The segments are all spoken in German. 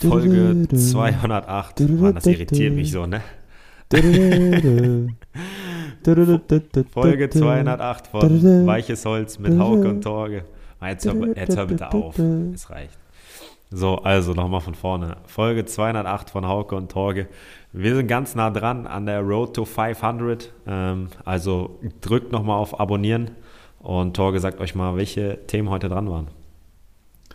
Folge 208. Mann, das irritiert mich so, ne? Folge 208 von Weiches Holz mit Hauke und Torge. Jetzt hör, jetzt hör bitte auf. Es reicht. So, also nochmal von vorne. Folge 208 von Hauke und Torge. Wir sind ganz nah dran an der Road to 500. Ähm, also drückt nochmal auf Abonnieren und Torge sagt euch mal, welche Themen heute dran waren.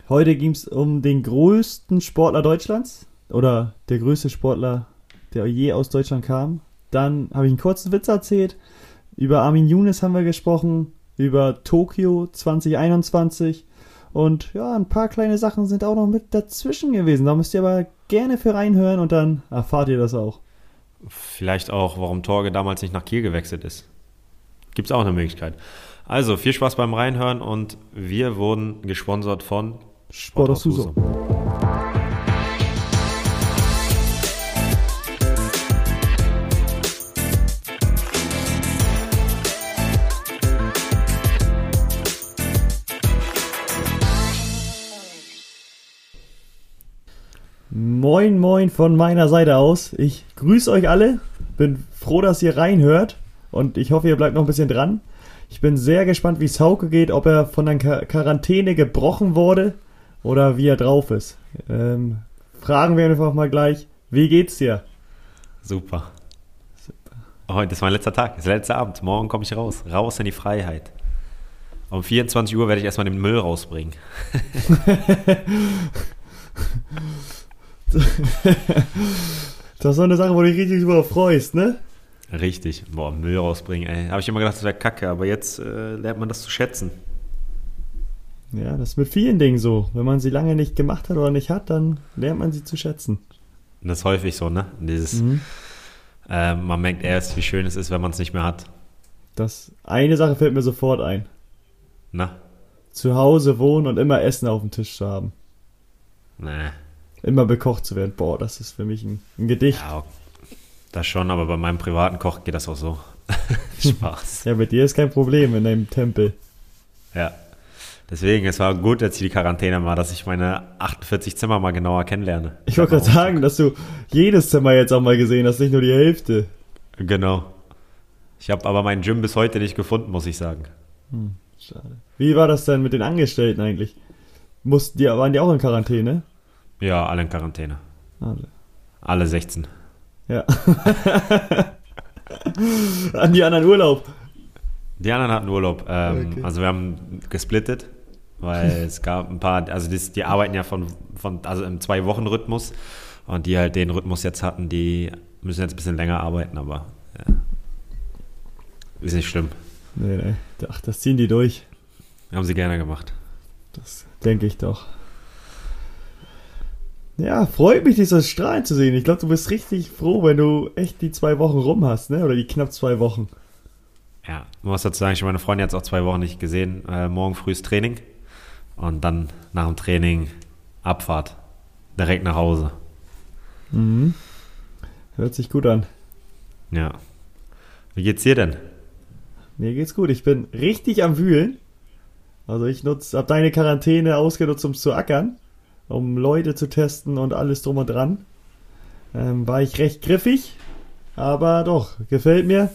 Heute ging es um den größten Sportler Deutschlands oder der größte Sportler, der je aus Deutschland kam. Dann habe ich einen kurzen Witz erzählt. Über Armin Younes haben wir gesprochen, über Tokio 2021 und ja, ein paar kleine Sachen sind auch noch mit dazwischen gewesen. Da müsst ihr aber gerne für reinhören und dann erfahrt ihr das auch. Vielleicht auch, warum Torge damals nicht nach Kiel gewechselt ist. Gibt es auch eine Möglichkeit. Also viel Spaß beim Reinhören und wir wurden gesponsert von Sport aus Husum. Moin, moin von meiner Seite aus. Ich grüße euch alle. Bin froh, dass ihr reinhört. Und ich hoffe, ihr bleibt noch ein bisschen dran. Ich bin sehr gespannt, wie es Hauke geht, ob er von der Quarantäne gebrochen wurde oder wie er drauf ist. Ähm, fragen wir einfach mal gleich, wie geht's dir? Super. Super. Heute ist mein letzter Tag, ist der letzte Abend. Morgen komme ich raus, raus in die Freiheit. Um 24 Uhr werde ich erstmal den Müll rausbringen. das ist so eine Sache, wo du dich richtig drüber freust, ne? Richtig. Boah, Müll rausbringen, ey. Habe ich immer gedacht, das wäre kacke, aber jetzt äh, lernt man das zu schätzen. Ja, das ist mit vielen Dingen so. Wenn man sie lange nicht gemacht hat oder nicht hat, dann lernt man sie zu schätzen. Das ist häufig so, ne? Dieses, mhm. äh, man merkt erst, wie schön es ist, wenn man es nicht mehr hat. Das eine Sache fällt mir sofort ein. Na? Zu Hause wohnen und immer Essen auf dem Tisch zu haben. Nee. Immer bekocht zu werden. Boah, das ist für mich ein, ein Gedicht. Ja, das schon, aber bei meinem privaten Koch geht das auch so. Spaß. ja, mit dir ist kein Problem in deinem Tempel. Ja. Deswegen, es war gut, ich die Quarantäne war, dass ich meine 48 Zimmer mal genauer kennenlerne. Ich wollte gerade sagen, dass du jedes Zimmer jetzt auch mal gesehen hast, nicht nur die Hälfte. Genau. Ich habe aber meinen Gym bis heute nicht gefunden, muss ich sagen. Hm, schade. Wie war das denn mit den Angestellten eigentlich? Mussten die, waren die auch in Quarantäne? Ja, alle in Quarantäne. Alle. Alle 16. Ja. An die anderen Urlaub. Die anderen hatten Urlaub. Ähm, okay. Also wir haben gesplittet, weil es gab ein paar, also die, die arbeiten ja von, von, also im Zwei-Wochen-Rhythmus und die halt den Rhythmus jetzt hatten, die müssen jetzt ein bisschen länger arbeiten, aber ja. ist nicht schlimm. Nee, nee. Ach, das ziehen die durch. Haben sie gerne gemacht. Das denke ich doch. Ja, freut mich, dich so strahlend zu sehen. Ich glaube, du bist richtig froh, wenn du echt die zwei Wochen rum hast, ne? Oder die knapp zwei Wochen. Ja, muss dazu sagen, ich habe meine Freundin jetzt auch zwei Wochen nicht gesehen. Äh, morgen frühes Training und dann nach dem Training Abfahrt. Direkt nach Hause. Mhm. Hört sich gut an. Ja. Wie geht's dir denn? Mir geht's gut. Ich bin richtig am Wühlen. Also ich nutze, hab deine Quarantäne ausgenutzt, um zu ackern, um Leute zu testen und alles drum und dran. Ähm, war ich recht griffig, aber doch, gefällt mir.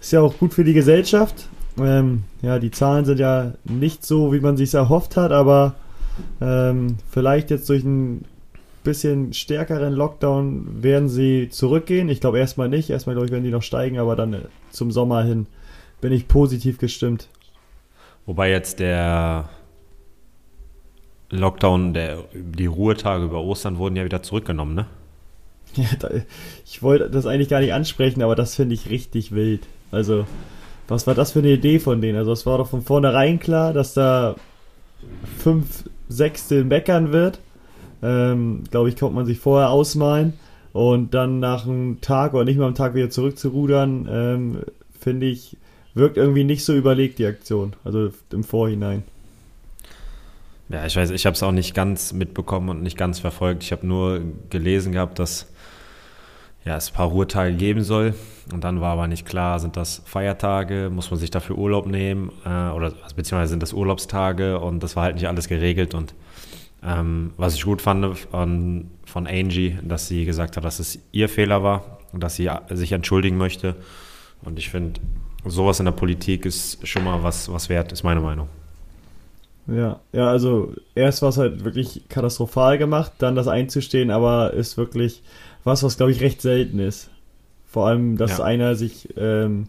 Ist ja auch gut für die Gesellschaft. Ähm, ja, die Zahlen sind ja nicht so, wie man sich erhofft hat, aber ähm, vielleicht jetzt durch einen bisschen stärkeren Lockdown werden sie zurückgehen. Ich glaube erstmal nicht. Erstmal, glaube ich, werden die noch steigen, aber dann äh, zum Sommer hin bin ich positiv gestimmt. Wobei jetzt der Lockdown, der, die Ruhetage über Ostern wurden ja wieder zurückgenommen, ne? Ja, da, ich wollte das eigentlich gar nicht ansprechen, aber das finde ich richtig wild. Also, was war das für eine Idee von denen? Also, es war doch von vornherein klar, dass da fünf Sechstel meckern wird. Ähm, Glaube ich, konnte man sich vorher ausmalen. Und dann nach einem Tag oder nicht mal am Tag wieder zurückzurudern, ähm, finde ich, wirkt irgendwie nicht so überlegt, die Aktion. Also im Vorhinein. Ja, ich weiß, ich habe es auch nicht ganz mitbekommen und nicht ganz verfolgt. Ich habe nur gelesen gehabt, dass ja, es ein paar Ruhetage geben soll. Und dann war aber nicht klar, sind das Feiertage, muss man sich dafür Urlaub nehmen äh, oder also beziehungsweise sind das Urlaubstage und das war halt nicht alles geregelt und Ähm, was ich gut fand von, von Angie, dass sie gesagt hat, dass es ihr Fehler war und dass sie sich entschuldigen möchte. Und ich finde, sowas in der Politik ist schon mal was, was wert, ist meine Meinung. Ja, ja, also erst war es halt wirklich katastrophal gemacht, dann das einzustehen, aber ist wirklich was, was glaube ich recht selten ist. Vor allem, dass ja. einer sich ähm,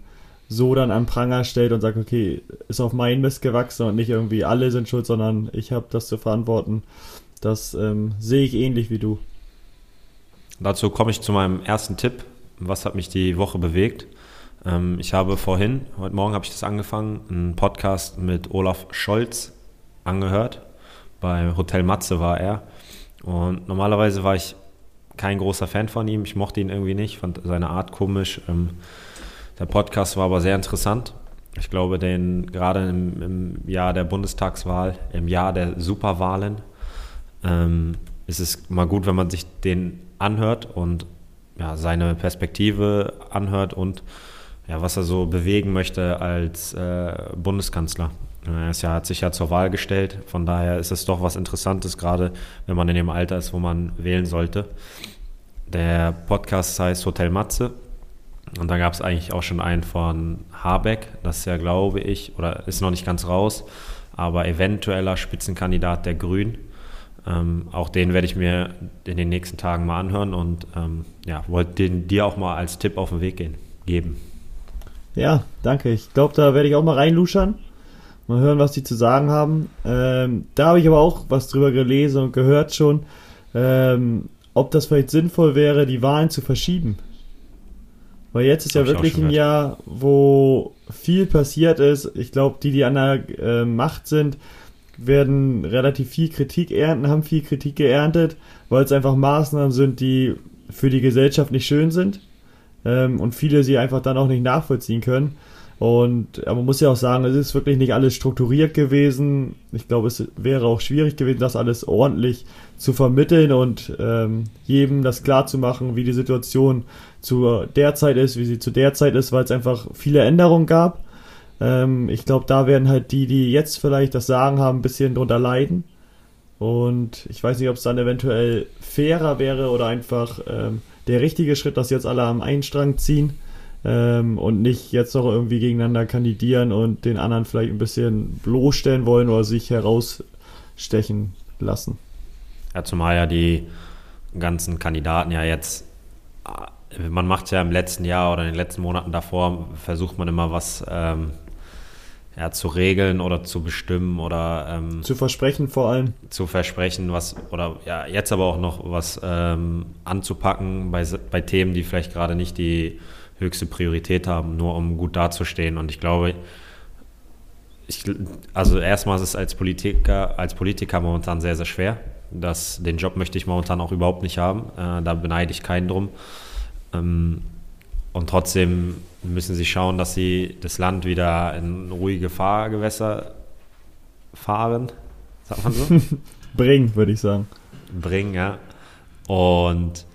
so dann an Pranger stellt und sagt, okay, ist auf meinen Mist gewachsen und nicht irgendwie alle sind schuld, sondern ich habe das zu verantworten. Das ähm, sehe ich ähnlich wie du. Dazu komme ich zu meinem ersten Tipp. Was hat mich die Woche bewegt? Ähm, ich habe vorhin, heute Morgen habe ich das angefangen, einen Podcast mit Olaf Scholz angehört. Bei Hotel Matze war er. Und normalerweise war ich kein großer Fan von ihm. Ich mochte ihn irgendwie nicht, fand seine Art komisch. Ähm, der Podcast war aber sehr interessant. Ich glaube, den gerade im, im Jahr der Bundestagswahl, im Jahr der Superwahlen, ähm, ist es mal gut, wenn man sich den anhört und ja, seine Perspektive anhört und ja, was er so bewegen möchte als äh, Bundeskanzler. Er hat sich ja zur Wahl gestellt, von daher ist es doch was Interessantes, gerade wenn man in dem Alter ist, wo man wählen sollte. Der Podcast heißt Hotel Matze und da gab es eigentlich auch schon einen von Habeck, das ist ja, glaube ich, oder ist noch nicht ganz raus, aber eventueller Spitzenkandidat der Grünen. Ähm, auch den werde ich mir in den nächsten Tagen mal anhören und ähm, ja, wollte den dir auch mal als Tipp auf den Weg gehen, geben. Ja, danke. Ich glaube, da werde ich auch mal reinluschern. Mal hören, was die zu sagen haben. Ähm, da habe ich aber auch was drüber gelesen und gehört schon, ähm, ob das vielleicht sinnvoll wäre, die Wahlen zu verschieben. Weil jetzt ist ja wirklich ein Jahr, wo viel passiert ist. Ich glaube, die, die an der äh, Macht sind, werden relativ viel Kritik ernten, haben viel Kritik geerntet, weil es einfach Maßnahmen sind, die für die Gesellschaft nicht schön sind ähm, und viele sie einfach dann auch nicht nachvollziehen können. Und aber man muss ja auch sagen, es ist wirklich nicht alles strukturiert gewesen. Ich glaube, es wäre auch schwierig gewesen, das alles ordentlich zu vermitteln und ähm, jedem das klar zu machen, wie die Situation zu der Zeit ist, wie sie zu der Zeit ist, weil es einfach viele Änderungen gab. Ähm, ich glaube, da werden halt die, die jetzt vielleicht das Sagen haben, ein bisschen drunter leiden. Und ich weiß nicht, ob es dann eventuell fairer wäre oder einfach ähm, der richtige Schritt, dass jetzt alle am einen Strang ziehen ähm, und nicht jetzt noch irgendwie gegeneinander kandidieren und den anderen vielleicht ein bisschen bloßstellen wollen oder sich herausstechen lassen. Ja, zumal ja die ganzen Kandidaten ja jetzt, man macht ja im letzten Jahr oder in den letzten Monaten davor, versucht man immer was ähm, ja, zu regeln oder zu bestimmen oder ähm, zu versprechen vor allem. Zu versprechen, was oder ja, jetzt aber auch noch was ähm, anzupacken bei, bei Themen, die vielleicht gerade nicht die höchste Priorität haben, nur um gut dazustehen. Und ich glaube, ich, also erstmal ist es als Politiker, als Politiker momentan sehr, sehr schwer. Das, den Job möchte ich momentan auch überhaupt nicht haben. Äh, da beneide ich keinen drum. Ähm, und trotzdem müssen sie schauen, dass sie das Land wieder in ruhige Fahrgewässer fahren. Sagt man so? Bringen, würde ich sagen. Bringen, ja. Und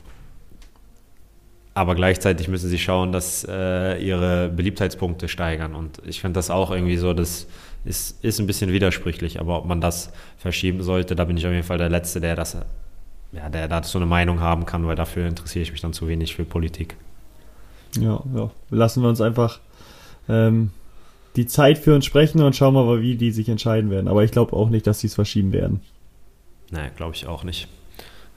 aber gleichzeitig müssen sie schauen, dass äh, ihre Beliebtheitspunkte steigern. Und ich finde das auch irgendwie so, das ist, ist ein bisschen widersprüchlich, aber ob man das verschieben sollte, da bin ich auf jeden Fall der Letzte, der das, ja, der dazu eine Meinung haben kann, weil dafür interessiere ich mich dann zu wenig für Politik. Ja, ja. Lassen wir uns einfach ähm, die Zeit für uns sprechen und schauen wir mal, wie die sich entscheiden werden. Aber ich glaube auch nicht, dass sie es verschieben werden. Nein, glaube ich auch nicht.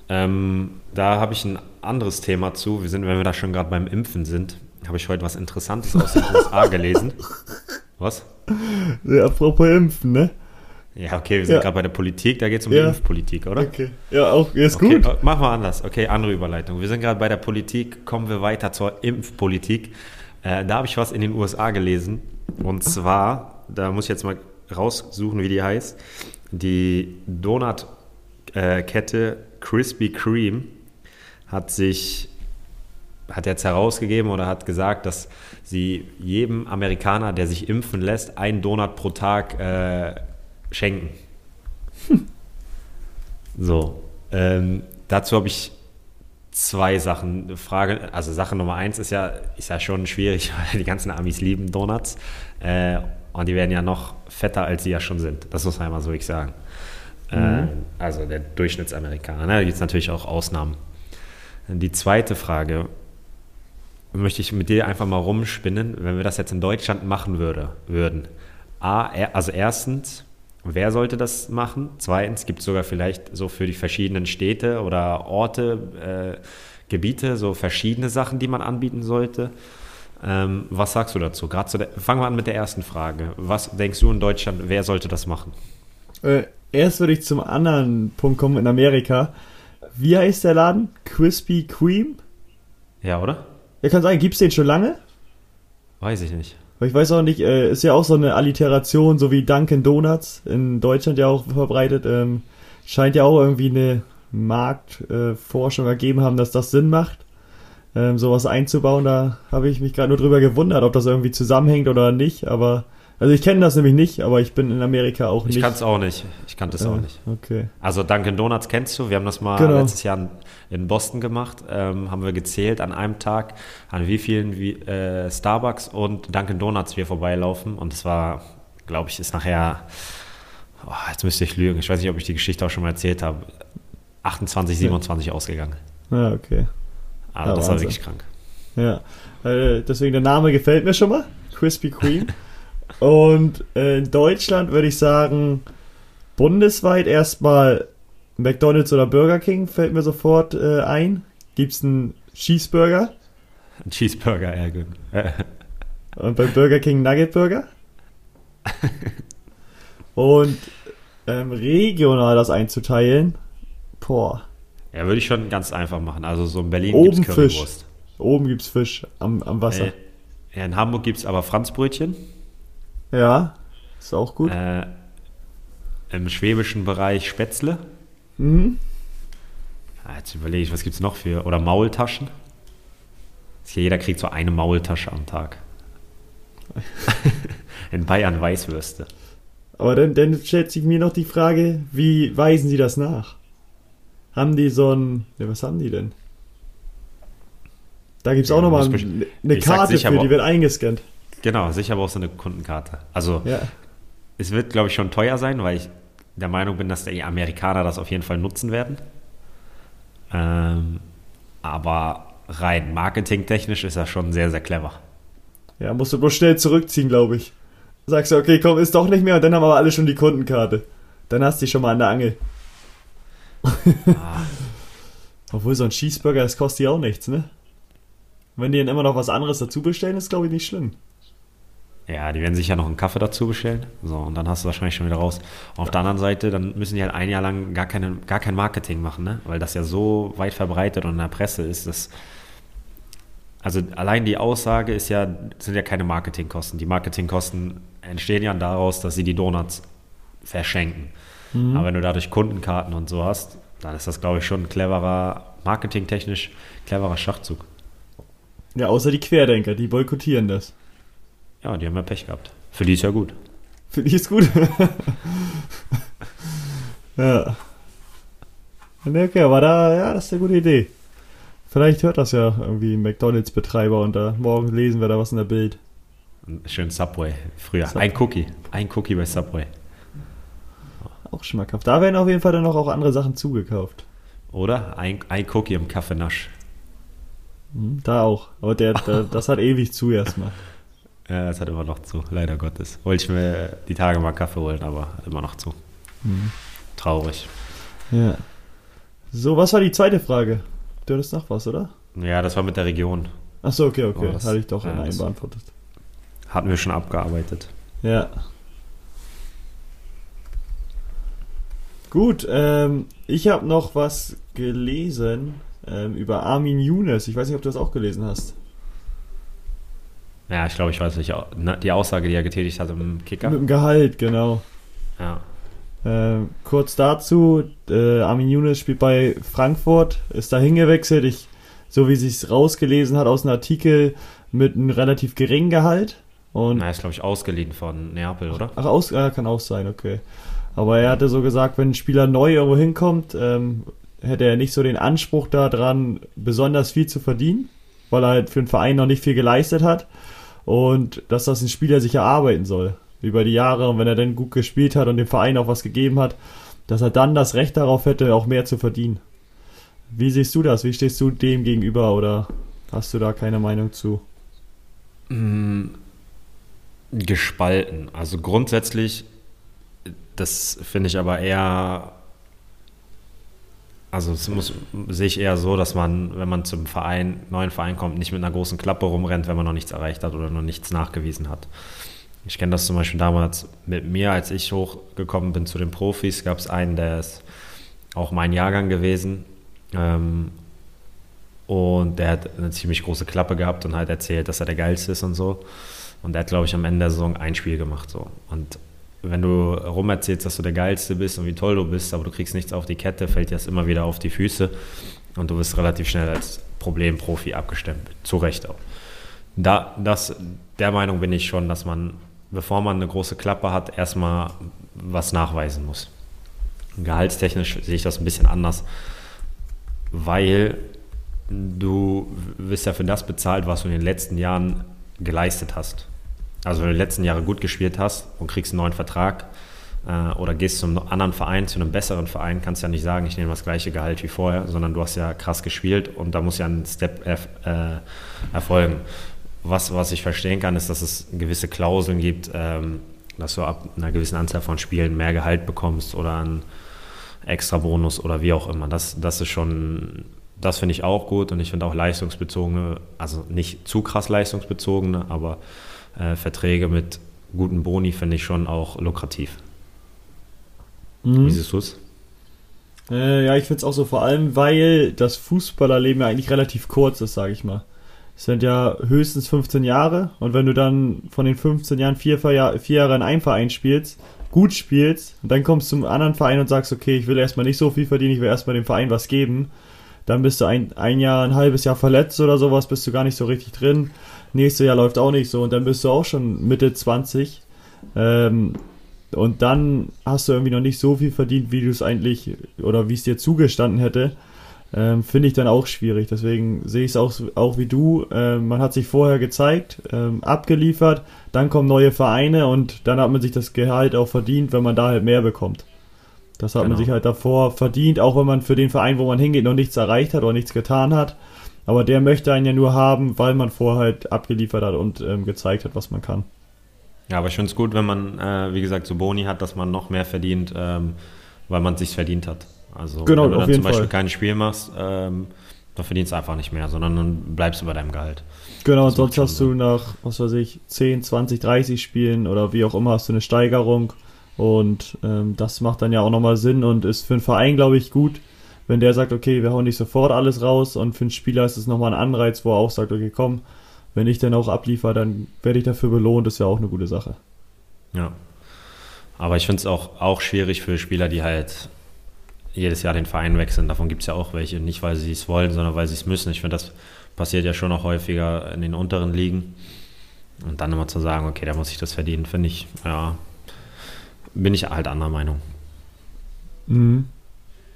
Ähm, da habe ich ein anderes Thema zu. Wir sind, wenn wir da schon gerade beim Impfen sind, habe ich heute was Interessantes aus den USA gelesen. Was? Ja, apropos Impfen, ne? Ja, okay, wir sind ja. gerade bei der Politik, da geht es um ja. die Impfpolitik, oder? Okay. Ja, auch ist okay, gut. Äh, machen wir anders. Okay, andere Überleitung. Wir sind gerade bei der Politik, kommen wir weiter zur Impfpolitik. Äh, da habe ich was in den USA gelesen. Und zwar, da muss ich jetzt mal raussuchen, wie die heißt. Die Donut-Kette Krispy Kreme hat sich hat jetzt herausgegeben oder hat gesagt, dass sie jedem Amerikaner, der sich impfen lässt, einen Donut pro Tag äh, schenken. So, ähm, dazu habe ich zwei Sachen. Frage, also Sache Nummer eins ist ja, ist ja schon schwierig, weil die ganzen Amis lieben Donuts. Äh, und die werden ja noch fetter, als sie ja schon sind. Das muss man einmal so ich sagen. Äh, mhm. also der Durchschnittsamerikaner. Da gibt es natürlich auch Ausnahmen. Die zweite Frage möchte ich mit dir einfach mal rumspinnen, wenn wir das jetzt in Deutschland machen würde, würden. A, also erstens, wer sollte das machen? Zweitens, gibt es sogar vielleicht so für die verschiedenen Städte oder Orte, äh, Gebiete, so verschiedene Sachen, die man anbieten sollte. Ähm, was sagst du dazu? Gerade zu der, fangen wir an mit der ersten Frage. Was denkst du in Deutschland, wer sollte das machen? Äh, erst würde ich zum anderen Punkt kommen in Amerika. Wie heißt der Laden? Crispy Cream? Ja, oder? Ja, kann sein, gibt's den schon lange? Weiß ich nicht. Ich weiß auch nicht, äh, ist ja auch so eine Alliteration, so wie Dunkin' Donuts, in Deutschland ja auch verbreitet. Ähm, scheint ja auch irgendwie eine Marktforschung äh, ergeben haben, dass das Sinn macht, ähm, sowas einzubauen. Da habe ich mich gerade nur drüber gewundert, ob das irgendwie zusammenhängt oder nicht, aber also ich kenne das nämlich nicht, aber ich bin in Amerika auch nicht. Ich kann es auch nicht. Ich kannte es äh, auch nicht. Okay. Also Dunkin' Donuts kennst du. Wir haben das mal genau. letztes Jahr in Boston gemacht. Ähm, haben wir gezählt an einem Tag, an wie vielen wie, äh, Starbucks und Dunkin' Donuts wir vorbeilaufen. Und es war, glaube ich, ist nachher, oh, jetzt müsste ich lügen. Ich weiß nicht, ob ich die Geschichte auch schon mal erzählt habe. 28, 27 ja. ausgegangen. Ja, okay. Aber ja, das Wahnsinn. war wirklich krank. Ja, äh, deswegen der Name gefällt mir schon mal. Krispy Kreme. Und in Deutschland würde ich sagen, bundesweit erstmal McDonalds oder Burger King fällt mir sofort äh, ein. Gibt es einen Cheeseburger? Ein Cheeseburger, ja gut. Und beim Burger King Nugget Burger? Und ähm, regional das einzuteilen, boah. Ja, würde ich schon ganz einfach machen. Also so in Berlin gibt es Currywurst. Oben gibt es Fisch am, am Wasser. Äh, ja, in Hamburg gibt es aber Franzbrötchen. Ja, ist auch gut. Äh, Im schwäbischen Bereich Spätzle. Mhm. Ja, jetzt überlege ich, was gibt es noch für. Oder Maultaschen. Jeder kriegt so eine Maultasche am Tag. In Bayern Weißwürste. Aber dann, dann stellt sich mir noch die Frage, wie weisen sie das nach? Haben die so ein. Ja, was haben die denn? Da gibt es ja, auch nochmal eine Karte für, die wird eingescannt. Genau, sicher brauchst du eine Kundenkarte. Also ja. es wird, glaube ich, schon teuer sein, weil ich der Meinung bin, dass die Amerikaner das auf jeden Fall nutzen werden. Ähm, aber rein marketingtechnisch ist das schon sehr, sehr clever. Ja, musst du bloß schnell zurückziehen, glaube ich. Sagst du, okay, komm, ist doch nicht mehr und dann haben aber alle schon die Kundenkarte. Dann hast du dich schon mal an der Angel. Ah. Obwohl so ein Cheeseburger, das kostet ja auch nichts, ne? Wenn die dann immer noch was anderes dazu bestellen, ist glaube ich nicht schlimm. Ja, die werden sicher noch einen Kaffee dazu bestellen. So, und dann hast du wahrscheinlich schon wieder raus. Und auf der anderen Seite, dann müssen die halt ein Jahr lang gar, keine, gar kein Marketing machen, ne? Weil das ja so weit verbreitet und in der Presse ist, dass. Also allein die Aussage ist ja, sind ja keine Marketingkosten. Die Marketingkosten entstehen ja daraus, dass sie die Donuts verschenken. Mhm. Aber wenn du dadurch Kundenkarten und so hast, dann ist das, glaube ich, schon ein cleverer, marketingtechnisch cleverer Schachzug. Ja, außer die Querdenker, die boykottieren das. Ja, die haben ja Pech gehabt. Für die ist ja gut. Für die ist gut. ja. Okay, aber da, ja, das ist eine gute Idee. Vielleicht hört das ja irgendwie ein McDonalds-Betreiber und da morgen lesen wir da was in der Bild. Schön Subway. Früher. Subway. Ein Cookie. Ein Cookie bei Subway. Auch schmackhaft. Da werden auf jeden Fall dann noch auch andere Sachen zugekauft. Oder? Ein, ein Cookie im Kaffeenasch. Hm, da auch. Aber der, der das hat ewig zu erstmal. Ja, es hat immer noch zu, leider Gottes. Wollte ich mir die Tage mal Kaffee holen, aber immer noch zu. Mhm. Traurig. Ja. So, was war die zweite Frage? Du hattest noch was, oder? Ja, das war mit der Region. Achso, okay, okay. Oh, das, Hatte ich doch ja, in einem beantwortet. Hatten wir schon abgearbeitet. Ja. Gut, ähm, ich habe noch was gelesen ähm, über Armin Younes. Ich weiß nicht, ob du das auch gelesen hast. Ja, ich glaube, ich weiß nicht. Die Aussage, die er getätigt hat im Kicker. Mit dem Gehalt, genau. Ja. Äh, kurz dazu, äh, Armin Younes spielt bei Frankfurt, ist da hingewechselt. Ich, so wie sich rausgelesen hat aus einem Artikel, mit einem relativ geringen Gehalt. Und Na, ist, glaube ich, ausgeliehen von Neapel, oder? Ach, aus, äh, kann auch sein, okay. Aber er hatte so gesagt, wenn ein Spieler neu irgendwo hinkommt, ähm, hätte er nicht so den Anspruch daran, besonders viel zu verdienen, weil er halt für den Verein noch nicht viel geleistet hat und dass das ein Spieler sich erarbeiten soll über die Jahre und wenn er dann gut gespielt hat und dem Verein auch was gegeben hat, dass er dann das Recht darauf hätte, auch mehr zu verdienen. Wie siehst du das? Wie stehst du dem gegenüber oder hast du da keine Meinung zu? Mm, gespalten. Also grundsätzlich, das finde ich aber eher, also es muss, sehe ich eher so, dass man, wenn man zum Verein, neuen Verein kommt, nicht mit einer großen Klappe rumrennt, wenn man noch nichts erreicht hat oder noch nichts nachgewiesen hat. Ich kenne das zum Beispiel damals mit mir, als ich hochgekommen bin zu den Profis, gab es einen, der ist auch mein Jahrgang gewesen. Ähm, und der hat eine ziemlich große Klappe gehabt und halt erzählt, dass er der Geilste ist und so. Und der hat, glaube ich, am Ende der Saison ein Spiel gemacht. So. Und wenn du rumerzählst, dass du der Geilste bist und wie toll du bist, aber du kriegst nichts auf die Kette, fällt dir das immer wieder auf die Füße und du wirst relativ schnell als Problemprofi abgestempelt. Zu Recht auch. Da, das, der Meinung bin ich schon, dass man bevor man eine große Klappe hat, erstmal was nachweisen muss. Gehaltstechnisch sehe ich das ein bisschen anders, weil du wirst ja für das bezahlt, was du in den letzten Jahren geleistet hast. Also wenn du die letzten Jahre gut gespielt hast und kriegst einen neuen Vertrag äh, oder gehst zum anderen Verein, zu einem besseren Verein, kannst ja nicht sagen, ich nehme das gleiche Gehalt wie vorher, sondern du hast ja krass gespielt und da muss ja ein Step äh, erfolgen was, was ich verstehen kann, ist, dass es gewisse Klauseln gibt, ähm, dass du ab einer gewissen Anzahl von Spielen mehr Gehalt bekommst oder einen extra Bonus oder wie auch immer. Das, das ist schon, das finde ich auch gut und ich finde auch leistungsbezogene, also nicht zu krass leistungsbezogene, aber äh, Verträge mit guten Boni finde ich schon auch lukrativ. Mhm. Wie siehst du es? Äh, ja, ich finde es auch so, vor allem, weil das Fußballerleben ja eigentlich relativ kurz ist, sage ich mal sind ja höchstens 15 Jahre und wenn du dann von den 15 Jahren vier, vier Jahre in einem Verein spielst, gut spielst und dann kommst du zum anderen Verein und sagst, okay, ich will erstmal nicht so viel verdienen, ich will erstmal dem Verein was geben, dann bist du ein, ein Jahr, ein halbes Jahr verletzt oder sowas, bist du gar nicht so richtig drin. Nächstes Jahr läuft auch nicht so und dann bist du auch schon Mitte 20. Ähm, und dann hast du irgendwie noch nicht so viel verdient, wie du es eigentlich oder wie es dir zugestanden hätte ähm, finde ich dann auch schwierig. Deswegen sehe ich es auch, auch wie du. Ähm, man hat sich vorher gezeigt, ähm, abgeliefert, dann kommen neue Vereine und dann hat man sich das Gehalt auch verdient, wenn man da halt mehr bekommt. Das hat genau. man sich halt davor verdient, auch wenn man für den Verein, wo man hingeht, noch nichts erreicht hat oder nichts getan hat. Aber der möchte einen ja nur haben, weil man vorher halt abgeliefert hat und ähm, gezeigt hat, was man kann. Ja, aber ich finde es gut, wenn man, äh, wie gesagt, so Boni hat, dass man noch mehr verdient, ähm, weil man es sich verdient hat. Also genau, wenn du dann zum Beispiel Fall. kein Spiel machst, ähm, dann verdienst du einfach nicht mehr, sondern dann bleibst du bei deinem Gehalt. Genau, und sonst hast Sinn. du nach, was weiß ich, 10, 20, 30 Spielen oder wie auch immer hast du eine Steigerung und ähm, das macht dann ja auch nochmal Sinn und ist für einen Verein, glaube ich, gut, wenn der sagt, okay, wir hauen nicht sofort alles raus und für einen Spieler ist es nochmal ein Anreiz, wo er auch sagt, okay, komm, wenn ich dann auch abliefer, dann werde ich dafür belohnt, das ist ja auch eine gute Sache. Ja. Aber ich finde es auch, auch schwierig für Spieler, die halt jedes Jahr den Verein wechseln. Davon gibt es ja auch welche. Nicht, weil sie es wollen, sondern weil sie es müssen. Ich finde, das passiert ja schon auch häufiger in den unteren Ligen. Und dann immer zu sagen, okay, da muss ich das verdienen, finde ich, ja, bin ich halt anderer Meinung. Mhm.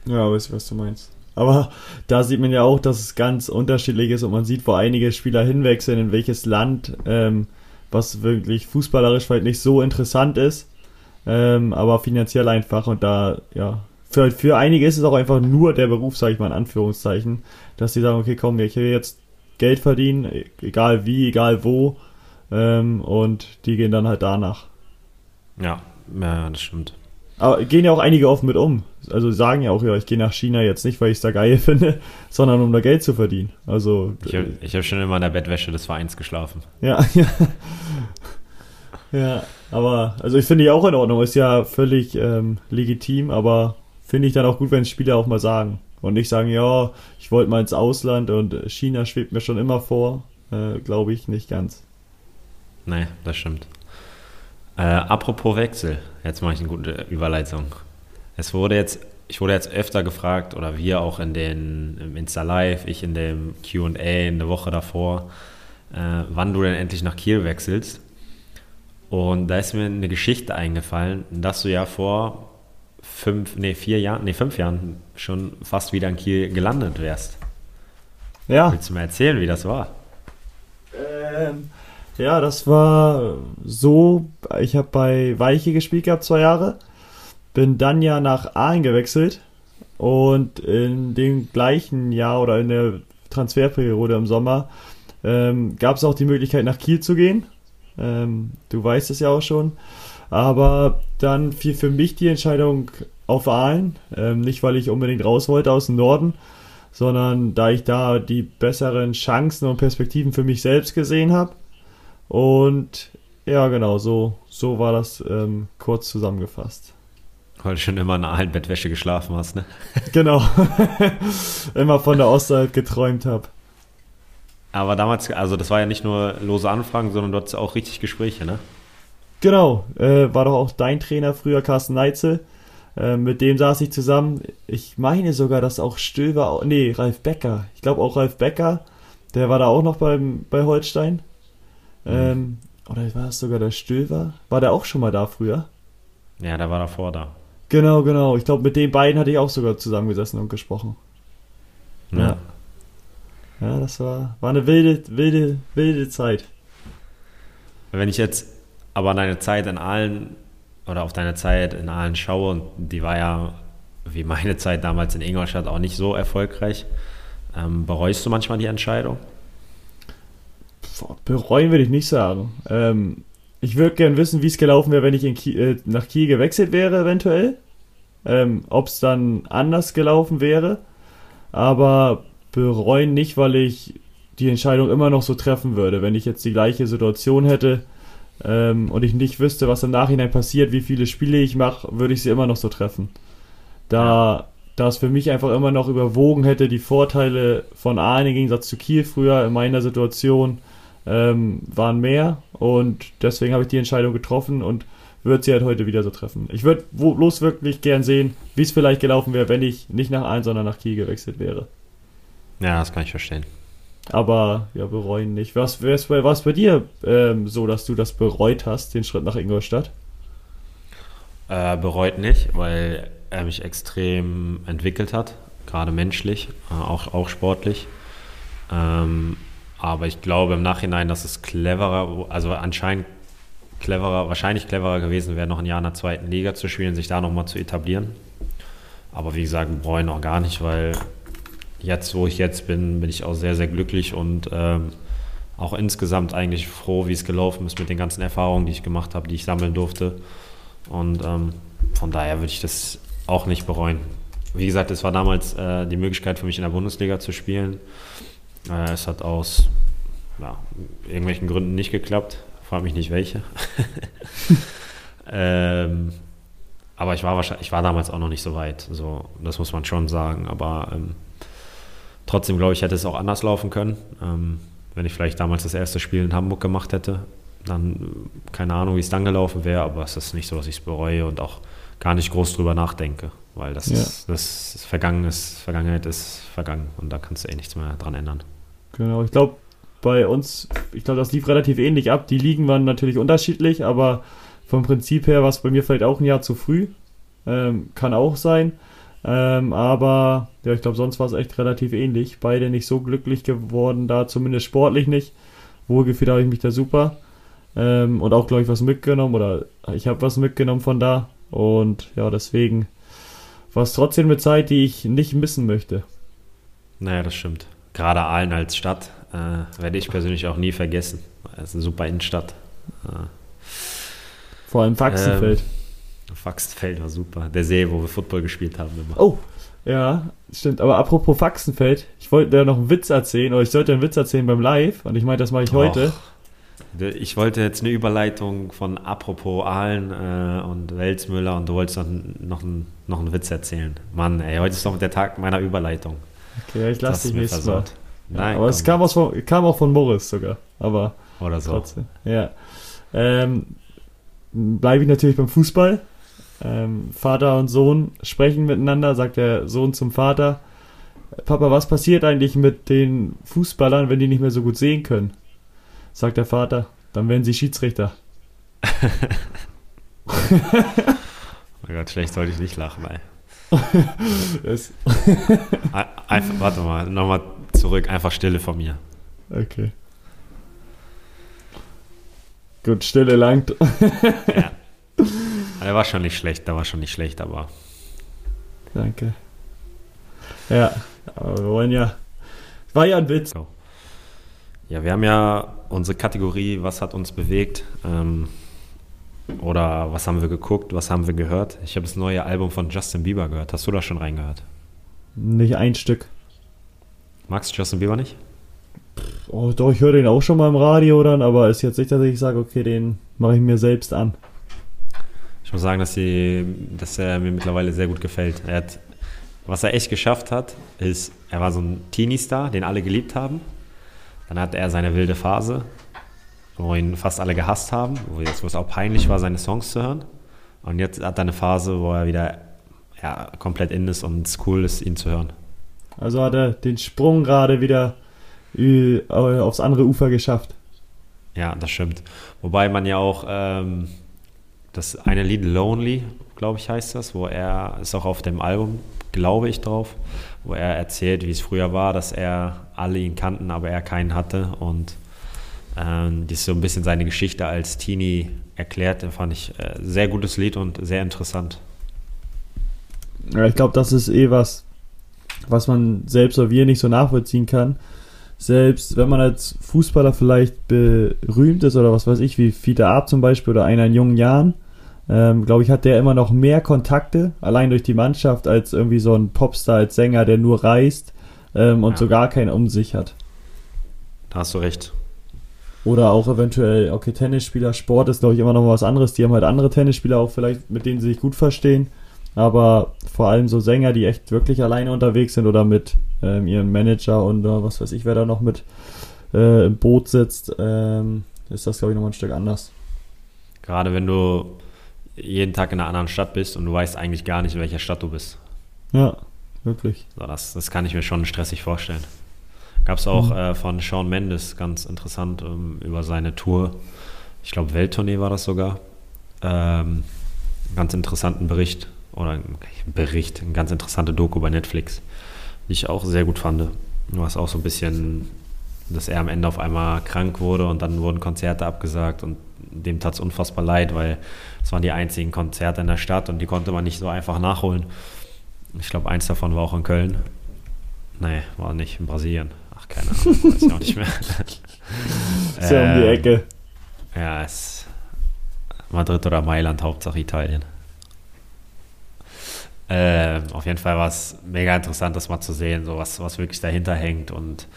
Ja, weiß ich, was du meinst. Aber da sieht man ja auch, dass es ganz unterschiedlich ist und man sieht, wo einige Spieler hinwechseln, in welches Land, ähm, was wirklich fußballerisch vielleicht nicht so interessant ist, ähm, aber finanziell einfach und da, ja, für, für einige ist es auch einfach nur der Beruf, sage ich mal in Anführungszeichen, dass sie sagen, okay, komm, ich will jetzt Geld verdienen, egal wie, egal wo, ähm, und die gehen dann halt danach. Ja, ja, das stimmt. Aber gehen ja auch einige offen mit um. Also sagen ja auch, ja, ich gehe nach China jetzt nicht, weil ich es da geil finde, sondern um da Geld zu verdienen. Also ich habe hab schon immer in der Bettwäsche des Vereins geschlafen. Ja, ja. ja, aber also ich finde die auch in Ordnung, ist ja völlig ähm, legitim, aber finde ich dann auch gut, wenn Spieler auch mal sagen. Und nicht sagen, ja, ich wollte mal ins Ausland und China schwebt mir schon immer vor. Äh, Glaube ich nicht ganz. Nee, das stimmt. Äh, apropos Wechsel, jetzt mache ich eine gute Überleitung. Es wurde jetzt, ich wurde jetzt öfter gefragt, oder wir auch in den im Insta Live, ich in dem QA eine Woche davor, äh, wann du denn endlich nach Kiel wechselst. Und da ist mir eine Geschichte eingefallen, dass du ja vor fünf, nee, vier Jahren, nee, fünf Jahren schon fast wieder in Kiel gelandet wärst. Ja. Willst du mir erzählen, wie das war? Ähm, ja, das war so, ich habe bei Weiche gespielt gehabt, zwei Jahre. bin dann ja nach Aalen gewechselt und in dem gleichen Jahr oder in der Transferperiode im Sommer ähm, gab es auch die Möglichkeit nach Kiel zu gehen. Ähm, du weißt es ja auch schon. Aber dann fiel für mich die Entscheidung auf Aalen. Ähm, nicht, weil ich unbedingt raus wollte aus dem Norden, sondern da ich da die besseren Chancen und Perspektiven für mich selbst gesehen habe. Und ja, genau, so, so war das ähm, kurz zusammengefasst. Weil du schon immer in der Bettwäsche geschlafen hast, ne? Genau. immer von der Ostalb geträumt habe. Aber damals, also das war ja nicht nur lose Anfragen, sondern du hattest auch richtig Gespräche, ne? Genau, äh, war doch auch dein Trainer früher, Carsten Neitzel. Äh, mit dem saß ich zusammen. Ich meine sogar, dass auch war. Nee, Ralf Becker. Ich glaube auch Ralf Becker. Der war da auch noch beim, bei Holstein. Ähm, oder war es sogar der Stöver? War der auch schon mal da früher? Ja, der war davor da. Genau, genau. Ich glaube, mit den beiden hatte ich auch sogar zusammengesessen und gesprochen. Ja. Ja, ja das war, war eine wilde, wilde, wilde Zeit. Wenn ich jetzt aber an deine Zeit in allen oder auf deine Zeit in allen schaue, und die war ja wie meine Zeit damals in Ingolstadt auch nicht so erfolgreich, ähm, bereust du manchmal die Entscheidung? Bereuen würde ich nicht sagen. Ähm, ich würde gerne wissen, wie es gelaufen wäre, wenn ich Kiel, äh, nach Kiel gewechselt wäre, eventuell. Ähm, Ob es dann anders gelaufen wäre. Aber bereuen nicht, weil ich die Entscheidung immer noch so treffen würde. Wenn ich jetzt die gleiche Situation hätte ähm, und ich nicht wüsste, was im Nachhinein passiert, wie viele Spiele ich mache, würde ich sie immer noch so treffen. Da, da es für mich einfach immer noch überwogen hätte, die Vorteile von Aalen im Gegensatz zu Kiel früher in meiner Situation ähm, waren mehr und deswegen habe ich die Entscheidung getroffen und würde sie halt heute wieder so treffen. Ich würde bloß wirklich gern sehen, wie es vielleicht gelaufen wäre, wenn ich nicht nach Aalen, sondern nach Kiel gewechselt wäre. Ja, das kann ich verstehen. Aber ja, bereuen nicht. Was war es bei dir ähm, so, dass du das bereut hast, den Schritt nach Ingolstadt? Äh, bereut nicht, weil er mich extrem entwickelt hat, gerade menschlich, äh, auch, auch sportlich. Ähm, aber ich glaube im Nachhinein, dass es cleverer, also anscheinend cleverer, wahrscheinlich cleverer gewesen wäre, noch ein Jahr in der zweiten Liga zu spielen, sich da nochmal zu etablieren. Aber wie gesagt, bereuen auch gar nicht, weil jetzt, wo ich jetzt bin, bin ich auch sehr, sehr glücklich und ähm, auch insgesamt eigentlich froh, wie es gelaufen ist mit den ganzen Erfahrungen, die ich gemacht habe, die ich sammeln durfte. Und ähm, von daher würde ich das auch nicht bereuen. Wie gesagt, es war damals äh, die Möglichkeit für mich in der Bundesliga zu spielen. Äh, es hat aus ja, irgendwelchen Gründen nicht geklappt. Frag mich nicht welche. ähm, aber ich war wahrscheinlich, ich war damals auch noch nicht so weit. So, das muss man schon sagen. Aber ähm, trotzdem glaube ich, hätte es auch anders laufen können. Ähm, wenn ich vielleicht damals das erste Spiel in Hamburg gemacht hätte, dann keine Ahnung, wie es dann gelaufen wäre, aber es ist nicht so, dass ich es bereue und auch gar nicht groß drüber nachdenke, weil das, ja. ist, das Vergangenes, Vergangenheit ist vergangen und da kannst du eh nichts mehr dran ändern. Genau, ich glaube, bei uns, ich glaube, das lief relativ ähnlich ab. Die Ligen waren natürlich unterschiedlich, aber vom Prinzip her war es bei mir vielleicht auch ein Jahr zu früh. Ähm, kann auch sein. Ähm, aber ja, ich glaube, sonst war es echt relativ ähnlich. Beide nicht so glücklich geworden, da zumindest sportlich nicht. Wohlgefühlt habe ich mich da super. Ähm, und auch, glaube ich, was mitgenommen oder ich habe was mitgenommen von da. Und ja, deswegen war es trotzdem eine Zeit, die ich nicht missen möchte. Naja, das stimmt gerade Aalen als Stadt äh, werde ich persönlich auch nie vergessen. Es ist eine super Innenstadt. Äh, Vor allem Faxenfeld. Ähm, Faxenfeld war super. Der See, wo wir Football gespielt haben immer. Oh, ja, stimmt. Aber apropos Faxenfeld, ich wollte dir noch einen Witz erzählen, oder ich sollte einen Witz erzählen beim Live, und ich meine, das mache ich Och, heute. Ich wollte jetzt eine Überleitung von apropos Aalen äh, und Welsmüller und du wolltest noch, noch, noch einen Witz erzählen. Mann, ey, heute ist doch der Tag meiner Überleitung. Okay, ich lasse dich nächstes Mal. Nein, aber komm. es kam, aus von, kam auch von Morris sogar. Aber Oder so. Trotzdem. Ja. Ähm, Bleibe ich natürlich beim Fußball. Ähm, Vater und Sohn sprechen miteinander, sagt der Sohn zum Vater. Papa, was passiert eigentlich mit den Fußballern, wenn die nicht mehr so gut sehen können? Sagt der Vater, dann werden sie Schiedsrichter. oh Gott, schlecht sollte ich nicht lachen, ey. Einfach, warte mal, nochmal zurück, einfach Stille von mir. Okay. Gut, Stille langt. ja. Der war schon nicht schlecht, der war schon nicht schlecht, aber. Danke. Ja, aber wir wollen ja. War ja ein Witz. Ja, wir haben ja unsere Kategorie, was hat uns bewegt? Ähm, oder was haben wir geguckt, was haben wir gehört? Ich habe das neue Album von Justin Bieber gehört. Hast du da schon reingehört? Nicht ein Stück. Magst du Justin Bieber nicht? Oh, doch, ich höre den auch schon mal im Radio dann, aber ist jetzt nicht, dass ich sage, okay, den mache ich mir selbst an. Ich muss sagen, dass, die, dass er mir mittlerweile sehr gut gefällt. Er hat, was er echt geschafft hat, ist, er war so ein Teenie-Star, den alle geliebt haben. Dann hat er seine wilde Phase, wo ihn fast alle gehasst haben, wo, jetzt, wo es auch peinlich war, seine Songs zu hören. Und jetzt hat er eine Phase, wo er wieder ja, komplett in ist und es cool ist, ihn zu hören. Also hat er den Sprung gerade wieder aufs andere Ufer geschafft. Ja, das stimmt. Wobei man ja auch ähm, das eine Lied Lonely, glaube ich, heißt das, wo er ist auch auf dem Album, glaube ich, drauf, wo er erzählt, wie es früher war, dass er alle ihn kannten, aber er keinen hatte und ähm, die ist so ein bisschen seine Geschichte als Teenie erklärt. Fand ich äh, sehr gutes Lied und sehr interessant. Ja, ich glaube, das ist eh was, was man selbst oder wir nicht so nachvollziehen kann. Selbst wenn man als Fußballer vielleicht berühmt ist oder was weiß ich, wie Fiete Ab zum Beispiel oder einer in jungen Jahren, ähm, glaube ich, hat der immer noch mehr Kontakte, allein durch die Mannschaft, als irgendwie so ein Popstar als Sänger, der nur reist ähm, und ja. so gar keinen um sich hat. Da hast du recht. Oder auch eventuell, okay, Tennisspieler, Sport ist, glaube ich, immer noch mal was anderes. Die haben halt andere Tennisspieler auch vielleicht, mit denen sie sich gut verstehen aber vor allem so Sänger, die echt wirklich alleine unterwegs sind oder mit ähm, ihrem Manager und uh, was weiß ich, wer da noch mit äh, im Boot sitzt, ähm, ist das, glaube ich, nochmal ein Stück anders. Gerade wenn du jeden Tag in einer anderen Stadt bist und du weißt eigentlich gar nicht, in welcher Stadt du bist. Ja, wirklich. So, das, das kann ich mir schon stressig vorstellen. Gab es auch mhm. äh, von Sean Mendes ganz interessant ähm, über seine Tour. Ich glaube, Welttournee war das sogar. Ähm, ganz interessanten Bericht oder ein Bericht, ein ganz interessante Doku bei Netflix, die ich auch sehr gut fand. Was auch so ein bisschen, dass er am Ende auf einmal krank wurde und dann wurden Konzerte abgesagt und dem tat es unfassbar leid, weil es waren die einzigen Konzerte in der Stadt und die konnte man nicht so einfach nachholen. Ich glaube, eins davon war auch in Köln. Nee, war nicht in Brasilien. Keine Ahnung, weiß ich auch nicht mehr. ist ja um die ähm, Ecke. Ja, es Madrid oder Mailand, Hauptsache Italien. Äh, auf jeden Fall war es mega interessant, das mal zu sehen, so was, was wirklich dahinter hängt und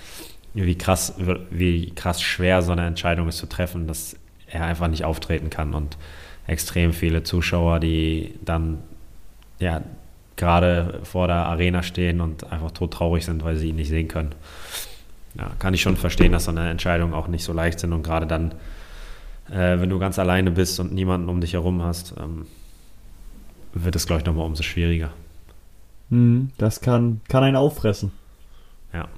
wie krass, wie krass schwer so eine Entscheidung ist zu treffen, dass er einfach nicht auftreten kann und extrem viele Zuschauer, die dann ja gerade vor der Arena stehen und einfach todtraurig sind, weil sie ihn nicht sehen können. Ja, kann ich schon verstehen, dass so eine Entscheidung auch nicht so leicht sind und gerade dann, äh, wenn du ganz alleine bist und niemanden um dich herum hast, ähm, wird es, glaube ich, nochmal umso schwieriger. Hm, das kann, kann einen auffressen. Ja.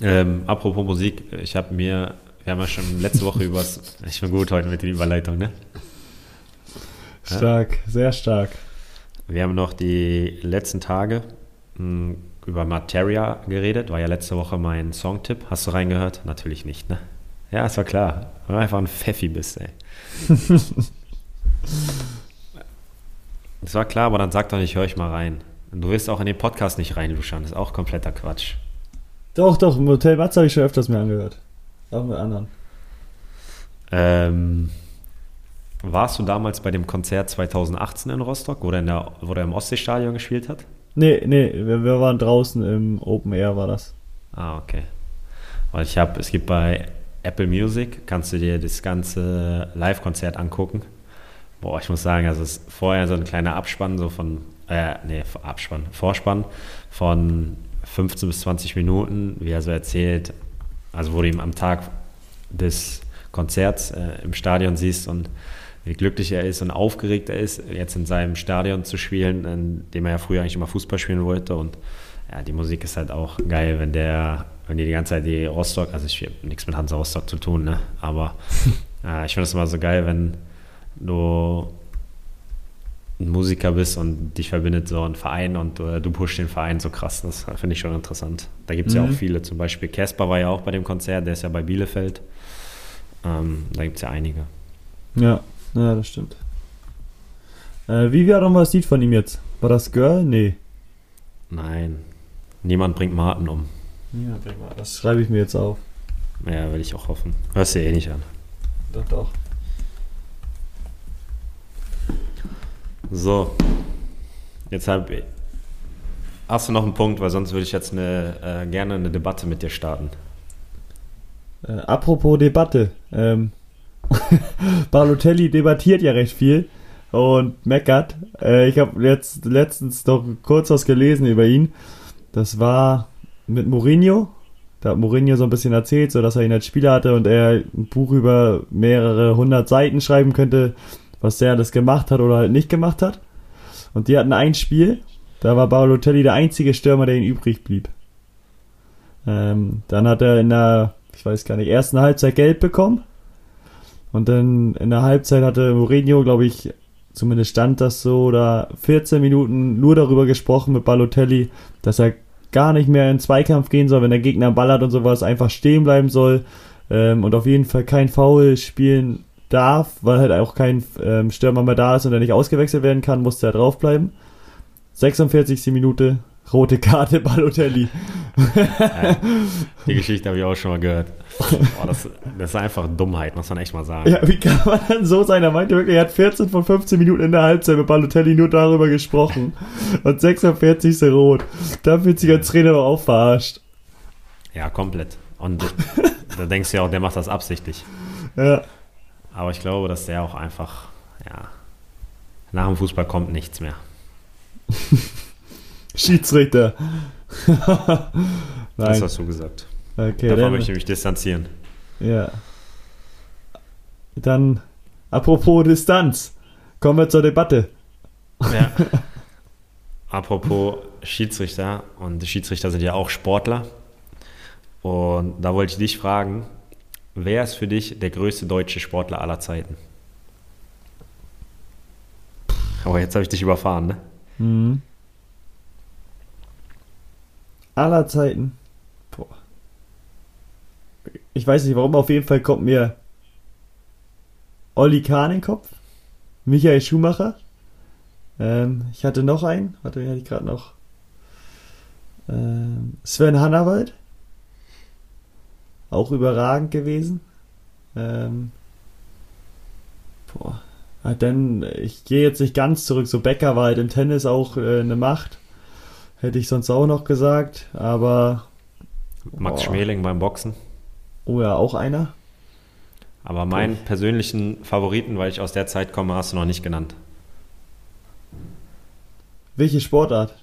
Ähm, apropos Musik, ich habe mir, wir haben ja schon letzte Woche übers, ich bin gut heute mit der Überleitung, ne? Stark, ja? sehr stark. Wir haben noch die letzten Tage hm, über Materia geredet, war ja letzte Woche mein Songtipp. Hast du reingehört? Natürlich nicht, ne? Ja, es war klar, weil du einfach ein Pfeffi bist, ey. Das war klar, aber dann sag doch nicht, hör ich mal rein. Und du willst auch in den Podcast nicht reinluschern, das ist auch kompletter Quatsch. Doch, doch, im Hotel Matz habe ich schon öfters mir angehört. Auch mit anderen. Ähm, warst du damals bei dem Konzert 2018 in Rostock, wo der, in der, wo der im Ostseestadion gespielt hat? Nee, nee, wir, wir waren draußen im Open Air, war das. Ah, okay. Weil ich habe, es gibt bei Apple Music, kannst du dir das ganze Live-Konzert angucken. Boah, ich muss sagen, es ist vorher so ein kleiner Abspann, so von, äh, nee, Abspann, Vorspann von 15 bis 20 Minuten, wie er so erzählt, also wo du ihm am Tag des Konzerts äh, im Stadion siehst und wie glücklich er ist und aufgeregt er ist, jetzt in seinem Stadion zu spielen, in dem er ja früher eigentlich immer Fußball spielen wollte. Und ja, die Musik ist halt auch geil, wenn der, wenn die die ganze Zeit die Rostock, also ich habe nichts mit Hansa Rostock zu tun, ne? Aber äh, ich finde es immer so geil, wenn du ein Musiker bist und dich verbindet so ein Verein und äh, du pusht den Verein so krass. Das finde ich schon interessant. Da gibt es mhm. ja auch mhm. viele. Zum Beispiel Casper war ja auch bei dem Konzert, der ist ja bei Bielefeld. Ähm, da gibt es ja einige. Ja, ja, das stimmt. Äh, wie war nochmal das Lied von ihm jetzt? War das Girl? Nee. Nein. Niemand bringt Martin um. Ja, das schreibe ich mir jetzt auf. Ja, will ich auch hoffen. Hörst du eh nicht an. Doch, doch. So. Jetzt hab, hast du noch einen Punkt, weil sonst würde ich jetzt eine, äh, gerne eine Debatte mit dir starten. Äh, apropos Debatte. Ähm, Balotelli debattiert ja recht viel und meckert. Äh, ich habe jetzt letztens noch kurz was gelesen über ihn. Das war mit Mourinho. Da hat Mourinho so ein bisschen erzählt, so dass er ihn als Spieler hatte und er ein Buch über mehrere hundert Seiten schreiben könnte, was der alles gemacht hat oder halt nicht gemacht hat. Und die hatten ein Spiel, da war Balotelli der einzige Stürmer, der ihn übrig blieb. Ähm, dann hat er in der, ich weiß gar nicht, ersten Halbzeit Geld bekommen. Und dann in der Halbzeit hatte Mourinho, glaube ich, zumindest stand das so, da 14 Minuten nur darüber gesprochen mit Balotelli, dass er gar nicht mehr in Zweikampf gehen soll, wenn der Gegner einen Ball hat und sowas, einfach stehen bleiben soll ähm, und auf jeden Fall kein Foul spielen darf, weil halt auch kein ähm, Stürmer mehr da ist und er nicht ausgewechselt werden kann, musste er draufbleiben. 46. Minute, rote Karte Balotelli. Ja, die Geschichte habe ich auch schon mal gehört. Boah, das, das, ist einfach Dummheit, muss man echt mal sagen. Ja, wie kann man dann so sein? Er meinte wirklich, er hat 14 von 15 Minuten in der Halbzeit mit Balotelli nur darüber gesprochen. Und 46. rot. Da fühlt sich als Trainer doch auch verarscht. Ja, komplett. Und da denkst du ja auch, der macht das absichtlich. Ja. Aber ich glaube, dass der auch einfach, ja, nach dem Fußball kommt nichts mehr. Schiedsrichter. das hast du gesagt. Okay, Davon möchte ich mich distanzieren. Ja. Dann, apropos Distanz, kommen wir zur Debatte. Ja. apropos Schiedsrichter, und Schiedsrichter sind ja auch Sportler. Und da wollte ich dich fragen, wer ist für dich der größte deutsche Sportler aller Zeiten? Aber jetzt habe ich dich überfahren, ne? Mhm. Aller Zeiten. Boah. Ich weiß nicht warum, auf jeden Fall kommt mir Olli Kahn in den Kopf. Michael Schumacher. Ähm, ich hatte noch einen. Warte, hatte ich gerade noch. Ähm, Sven Hannawald. Auch überragend gewesen. Ähm, boah. Ah, dann, ich gehe jetzt nicht ganz zurück. So Becker war halt im Tennis auch äh, eine Macht. Hätte ich sonst auch noch gesagt, aber. Max boah. Schmeling beim Boxen. Oh ja, auch einer. Aber meinen okay. persönlichen Favoriten, weil ich aus der Zeit komme, hast du noch nicht genannt. Welche Sportart?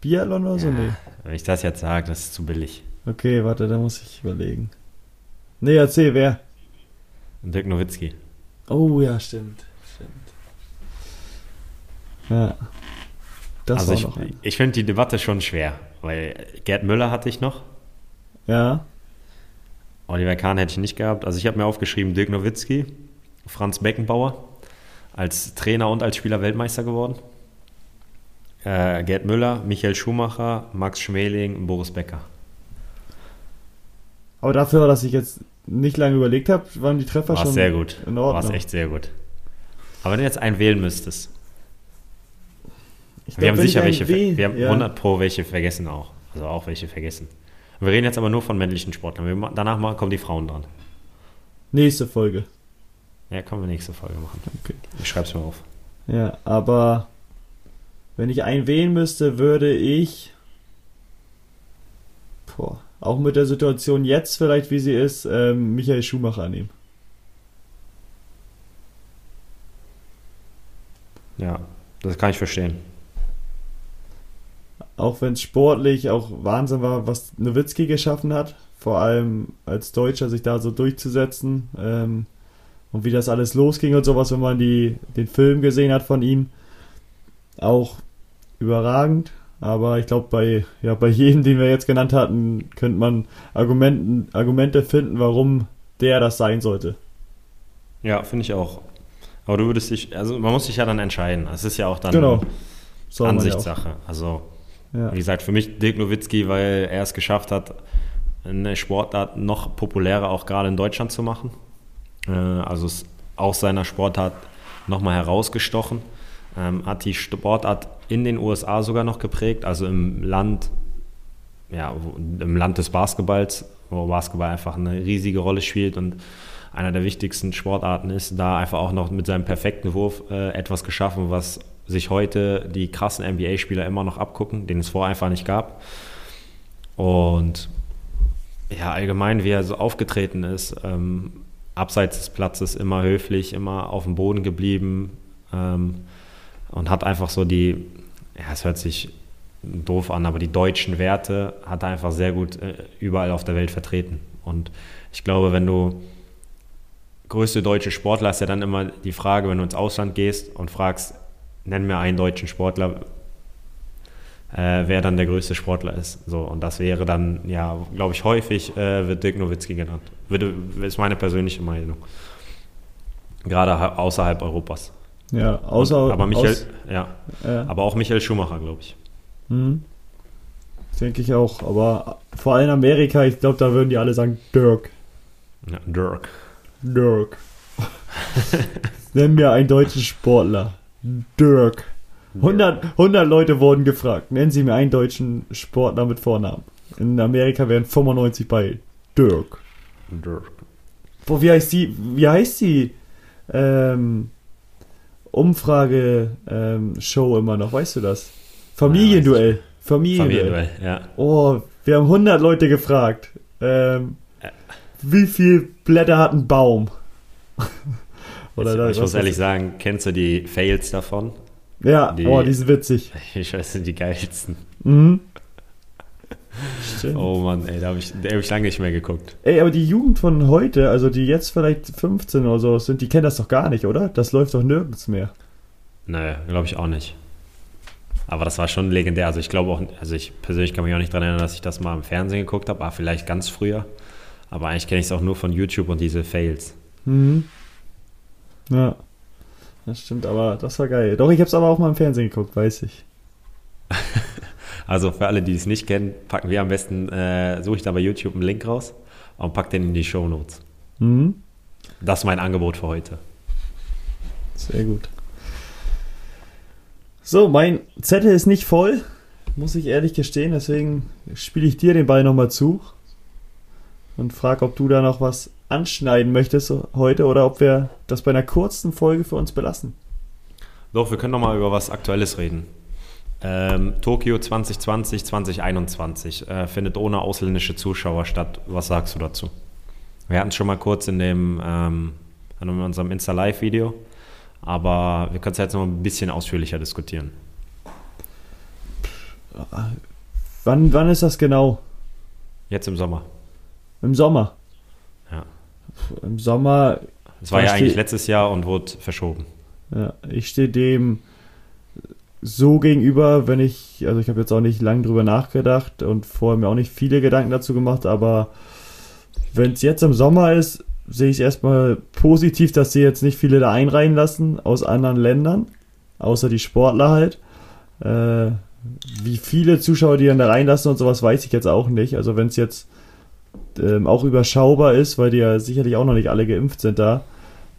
Biathlon oder so? nee. Wenn ich das jetzt sage, das ist zu billig. Okay, warte, da muss ich überlegen. Nee, erzähl, wer? Dirk Nowitzki. Oh ja, stimmt. Stimmt. Ja. Das also ich, ich finde die Debatte schon schwer, weil Gerd Müller hatte ich noch. Ja. Oliver Kahn hätte ich nicht gehabt. Also ich habe mir aufgeschrieben Dirk Nowitzki, Franz Beckenbauer, als Trainer und als Spieler Weltmeister geworden. Äh, Gerd Müller, Michael Schumacher, Max Schmeling, Boris Becker. Aber dafür, dass ich jetzt nicht lange überlegt habe, waren die Treffer War's schon sehr gut. in Ordnung. War echt sehr gut. Aber wenn du jetzt einen wählen müsstest. Ich wir glaub, haben sicher welche, wähl, wir haben ja. 100 pro welche vergessen auch. Also auch welche vergessen. Wir reden jetzt aber nur von männlichen Sportlern. Wir, danach mal kommen die Frauen dran. Nächste Folge. Ja, können wir nächste Folge machen. Okay. Ich schreib's mir auf. Ja, aber wenn ich einen wählen müsste, würde ich. Boah, auch mit der Situation jetzt vielleicht, wie sie ist, ähm, Michael Schumacher nehmen. Ja, das kann ich verstehen. Auch wenn es sportlich auch Wahnsinn war, was Nowitzki geschaffen hat, vor allem als Deutscher sich da so durchzusetzen ähm, und wie das alles losging und sowas, wenn man die, den Film gesehen hat von ihm, auch überragend. Aber ich glaube, bei, ja, bei jedem, den wir jetzt genannt hatten, könnte man Argumenten, Argumente finden, warum der das sein sollte. Ja, finde ich auch. Aber du würdest dich, also man muss sich ja dann entscheiden. Es ist ja auch dann genau. Ansichtssache. Also, ja. wie gesagt, für mich Dirk Nowitzki, weil er es geschafft hat, eine Sportart noch populärer auch gerade in Deutschland zu machen. Äh, also es aus seiner Sportart nochmal herausgestochen. ähm, hat die Sportart in den USA sogar noch geprägt, also im Land, ja, im Land des Basketballs, wo Basketball einfach eine riesige Rolle spielt und einer der wichtigsten Sportarten ist, da einfach auch noch mit seinem perfekten Wurf äh, etwas geschaffen, was sich heute die krassen NBA-Spieler immer noch abgucken, den es vorher einfach nicht gab. Und ja, allgemein, wie er so aufgetreten ist, ähm, abseits des Platzes immer höflich, immer auf dem Boden geblieben ähm, und hat einfach so die, ja, es hört sich doof an, aber die deutschen Werte hat er einfach sehr gut äh, überall auf der Welt vertreten. Und ich glaube, wenn du größte deutsche Sportler ist ja dann immer die Frage, wenn du ins Ausland gehst und fragst, nenn mir einen deutschen Sportler, äh, wer dann der größte Sportler ist. So, und das wäre dann, ja, glaube ich, häufig äh, wird Dirk Nowitzki genannt. Würde, ist meine persönliche Meinung. Gerade außerhalb Europas. Ja, außer. Aber Michael, aus, ja, ja, aber auch Michael Schumacher, glaube ich. Mhm. Denke ich auch. Aber vor allem Amerika, ich glaube, da würden die alle sagen Dirk. Ja, Dirk. Dirk. Nenn mir einen deutschen Sportler. Dirk. 100, 100 Leute wurden gefragt. Nennen Sie mir einen deutschen Sportler mit Vornamen. In Amerika wären 95 bei Dirk. Dirk. Boah, wie heißt die, wie heißt die ähm, Umfrage-Show ähm, immer noch? Weißt du das? Familienduell. Familienduell. Familienduell, ja. Oh, wir haben 100 Leute gefragt. Ähm, wie viel Blätter hat ein Baum? Oder ich, ich muss ehrlich sagen, kennst du die Fails davon? Ja, die, oh, die sind witzig. Ich weiß, sind die geilsten. Mhm. Stimmt. Oh Mann, ey, da habe ich, hab ich lange nicht mehr geguckt. Ey, aber die Jugend von heute, also die jetzt vielleicht 15 oder so sind, die kennen das doch gar nicht, oder? Das läuft doch nirgends mehr. Naja, glaube ich auch nicht. Aber das war schon legendär. Also ich glaube auch, also ich persönlich kann mich auch nicht daran erinnern, dass ich das mal im Fernsehen geguckt habe, aber vielleicht ganz früher. Aber eigentlich kenne ich es auch nur von YouTube und diese Fails. Mhm. Ja. Das stimmt, aber das war geil. Doch, ich habe es aber auch mal im Fernsehen geguckt, weiß ich. also für alle, die es nicht kennen, packen wir am besten, äh, suche ich da bei YouTube einen Link raus und pack den in die Show Notes. Mhm. Das ist mein Angebot für heute. Sehr gut. So, mein Zettel ist nicht voll, muss ich ehrlich gestehen, deswegen spiele ich dir den Ball nochmal zu und frage, ob du da noch was anschneiden möchtest heute oder ob wir das bei einer kurzen Folge für uns belassen. Doch, wir können noch mal über was Aktuelles reden. Ähm, Tokio 2020, 2021 äh, findet ohne ausländische Zuschauer statt. Was sagst du dazu? Wir hatten es schon mal kurz in dem ähm, in unserem Insta Live Video, aber wir können es jetzt noch ein bisschen ausführlicher diskutieren. Wann, wann ist das genau? Jetzt im Sommer. Im Sommer? Ja. Im Sommer. Es war ja eigentlich letztes Jahr und wurde verschoben. Ja, ich stehe dem so gegenüber, wenn ich, also ich habe jetzt auch nicht lange drüber nachgedacht und vorher mir auch nicht viele Gedanken dazu gemacht, aber wenn es jetzt im Sommer ist, sehe ich es erstmal positiv, dass sie jetzt nicht viele da einreihen lassen aus anderen Ländern, außer die Sportler halt. Äh, wie viele Zuschauer die dann da reinlassen und sowas weiß ich jetzt auch nicht. Also wenn es jetzt ähm, auch überschaubar ist, weil die ja sicherlich auch noch nicht alle geimpft sind da,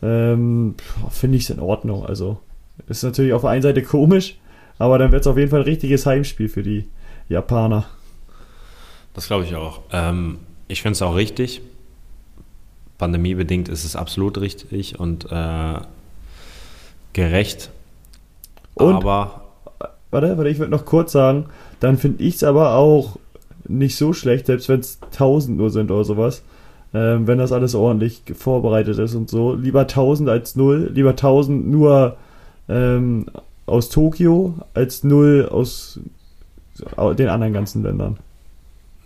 ähm, finde ich es in Ordnung. Also ist natürlich auf der einen Seite komisch, aber dann wird es auf jeden Fall ein richtiges Heimspiel für die Japaner. Das glaube ich auch. Ähm, ich finde es auch richtig. Pandemiebedingt ist es absolut richtig und äh, gerecht. Und, aber. Warte, warte, ich würde noch kurz sagen, dann finde ich es aber auch nicht so schlecht, selbst wenn es 1000 nur sind oder sowas. Ähm, wenn das alles ordentlich vorbereitet ist und so. Lieber 1000 als 0. Lieber 1000 nur ähm, aus Tokio als 0 aus den anderen ganzen Ländern.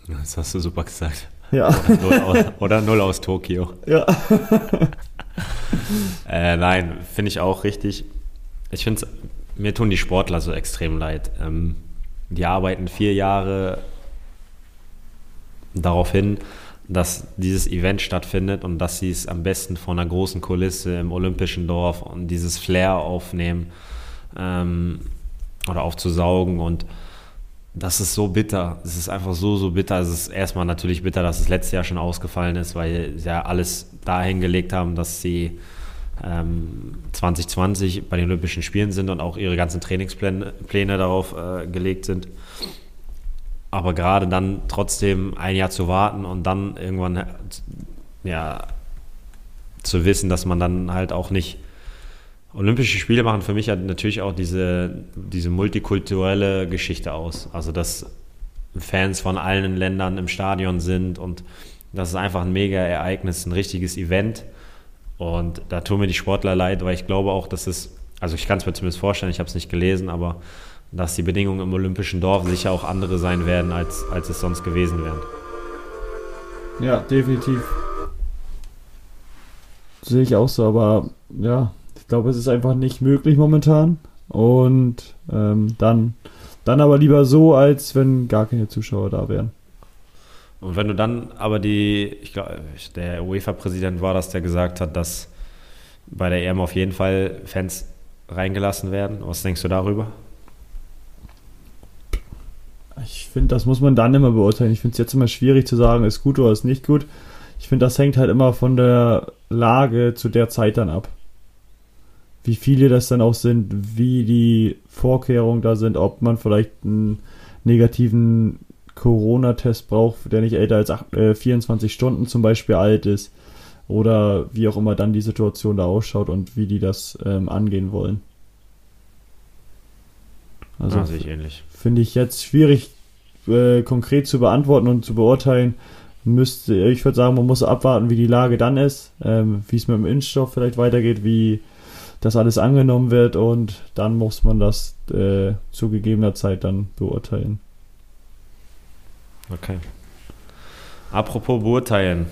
Das hast du super gesagt. Ja. Oder null aus, oder null aus Tokio. Ja. äh, nein, finde ich auch richtig. Ich finde mir tun die Sportler so extrem leid. Ähm, die arbeiten vier Jahre darauf hin, dass dieses Event stattfindet und dass sie es am besten von einer großen Kulisse im Olympischen Dorf und dieses Flair aufnehmen ähm, oder aufzusaugen und das ist so bitter. Es ist einfach so, so bitter. Es ist erstmal natürlich bitter, dass es letztes Jahr schon ausgefallen ist, weil sie ja alles dahin gelegt haben, dass sie ähm, 2020 bei den Olympischen Spielen sind und auch ihre ganzen Trainingspläne Pläne darauf äh, gelegt sind. Aber gerade dann trotzdem ein Jahr zu warten und dann irgendwann ja, zu wissen, dass man dann halt auch nicht Olympische Spiele machen für mich halt natürlich auch diese, diese multikulturelle Geschichte aus. Also, dass Fans von allen Ländern im Stadion sind und das ist einfach ein mega Ereignis, ein richtiges Event. Und da tun mir die Sportler leid, weil ich glaube auch, dass es, also ich kann es mir zumindest vorstellen, ich habe es nicht gelesen, aber dass die Bedingungen im Olympischen Dorf sicher auch andere sein werden, als, als es sonst gewesen wären. Ja, definitiv. Sehe ich auch so, aber ja, ich glaube, es ist einfach nicht möglich momentan. Und ähm, dann, dann aber lieber so, als wenn gar keine Zuschauer da wären. Und wenn du dann aber die, ich glaube, der UEFA-Präsident war das, der gesagt hat, dass bei der EM auf jeden Fall Fans reingelassen werden. Was denkst du darüber? Ich finde, das muss man dann immer beurteilen. Ich finde es jetzt immer schwierig zu sagen, ist gut oder ist nicht gut. Ich finde, das hängt halt immer von der Lage zu der Zeit dann ab. Wie viele das dann auch sind, wie die Vorkehrungen da sind, ob man vielleicht einen negativen Corona-Test braucht, der nicht älter als 8, äh, 24 Stunden zum Beispiel alt ist. Oder wie auch immer dann die Situation da ausschaut und wie die das ähm, angehen wollen. Also ah, ähnlich. Finde ich jetzt schwierig äh, konkret zu beantworten und zu beurteilen. Müsste, ich würde sagen, man muss abwarten, wie die Lage dann ist, ähm, wie es mit dem Impfstoff vielleicht weitergeht, wie das alles angenommen wird und dann muss man das äh, zu gegebener Zeit dann beurteilen. Okay. Apropos beurteilen.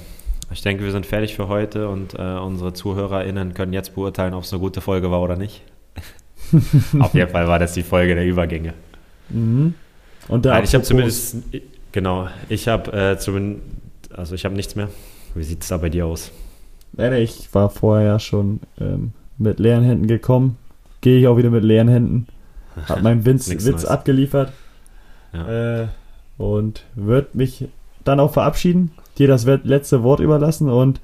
Ich denke, wir sind fertig für heute und äh, unsere ZuhörerInnen können jetzt beurteilen, ob es eine gute Folge war oder nicht. Auf jeden Fall war das die Folge der Übergänge. Mhm. Und Nein, ich habe zumindest, genau, ich habe äh, zumindest, also ich habe nichts mehr. Wie sieht es da bei dir aus? Nein, ich war vorher ja schon ähm, mit leeren Händen gekommen. Gehe ich auch wieder mit leeren Händen. Hab meinen Witz, Witz abgeliefert. Ja. Äh, und würde mich dann auch verabschieden, dir das letzte Wort überlassen und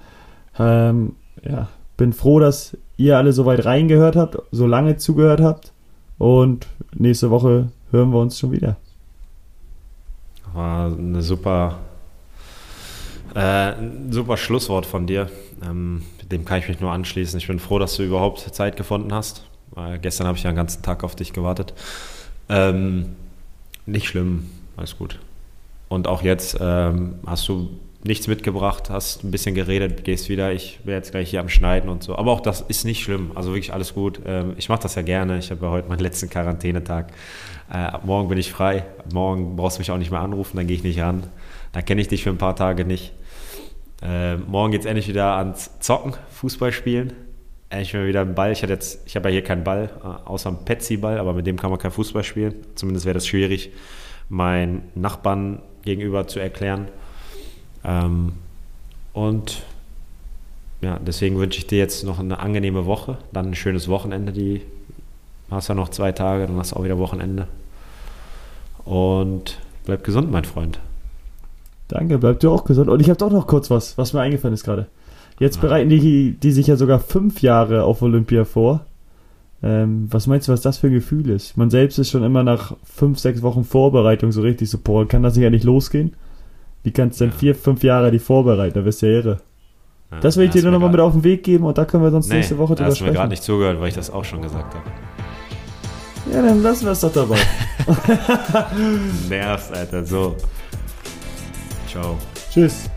ähm, ja, bin froh, dass ihr alle so weit reingehört habt, so lange zugehört habt und nächste Woche hören wir uns schon wieder. War eine super, äh, super Schlusswort von dir. Ähm, dem kann ich mich nur anschließen. Ich bin froh, dass du überhaupt Zeit gefunden hast. Äh, gestern habe ich ja den ganzen Tag auf dich gewartet. Ähm, nicht schlimm, alles gut. Und auch jetzt ähm, hast du nichts mitgebracht, hast ein bisschen geredet, gehst wieder. Ich bin jetzt gleich hier am Schneiden und so. Aber auch das ist nicht schlimm. Also wirklich alles gut. Ähm, ich mache das ja gerne. Ich habe ja heute meinen letzten Quarantänetag. Äh, ab morgen bin ich frei. Morgen brauchst du mich auch nicht mehr anrufen, dann gehe ich nicht ran. Dann kenne ich dich für ein paar Tage nicht. Äh, morgen geht es endlich wieder ans Zocken, Fußball spielen. Endlich mal wieder einen Ball. Ich, ich habe ja hier keinen Ball, äh, außer einen Petsy-Ball, aber mit dem kann man kein Fußball spielen. Zumindest wäre das schwierig, meinen Nachbarn gegenüber zu erklären. Ähm, und ja, deswegen wünsche ich dir jetzt noch eine angenehme Woche, dann ein schönes Wochenende. Die hast ja noch zwei Tage, dann hast du auch wieder Wochenende. Und bleib gesund, mein Freund. Danke, bleib du auch gesund. Und ich habe doch noch kurz was, was mir eingefallen ist gerade. Jetzt bereiten die, die sich ja sogar fünf Jahre auf Olympia vor. Ähm, was meinst du, was das für ein Gefühl ist? Man selbst ist schon immer nach fünf, sechs Wochen Vorbereitung so richtig so, boah, kann das nicht eigentlich losgehen? Wie kannst du denn ja. vier, fünf Jahre die vorbereiten? Da bist du ja irre. Ja, das will ich dir nur nochmal mit auf den Weg geben und da können wir sonst nee, nächste Woche drüber sprechen. Du hast mir gerade nicht zugehört, weil ich das auch schon gesagt habe. Ja, dann lassen wir es doch dabei. Nervst, Alter, so. Ciao. Tschüss.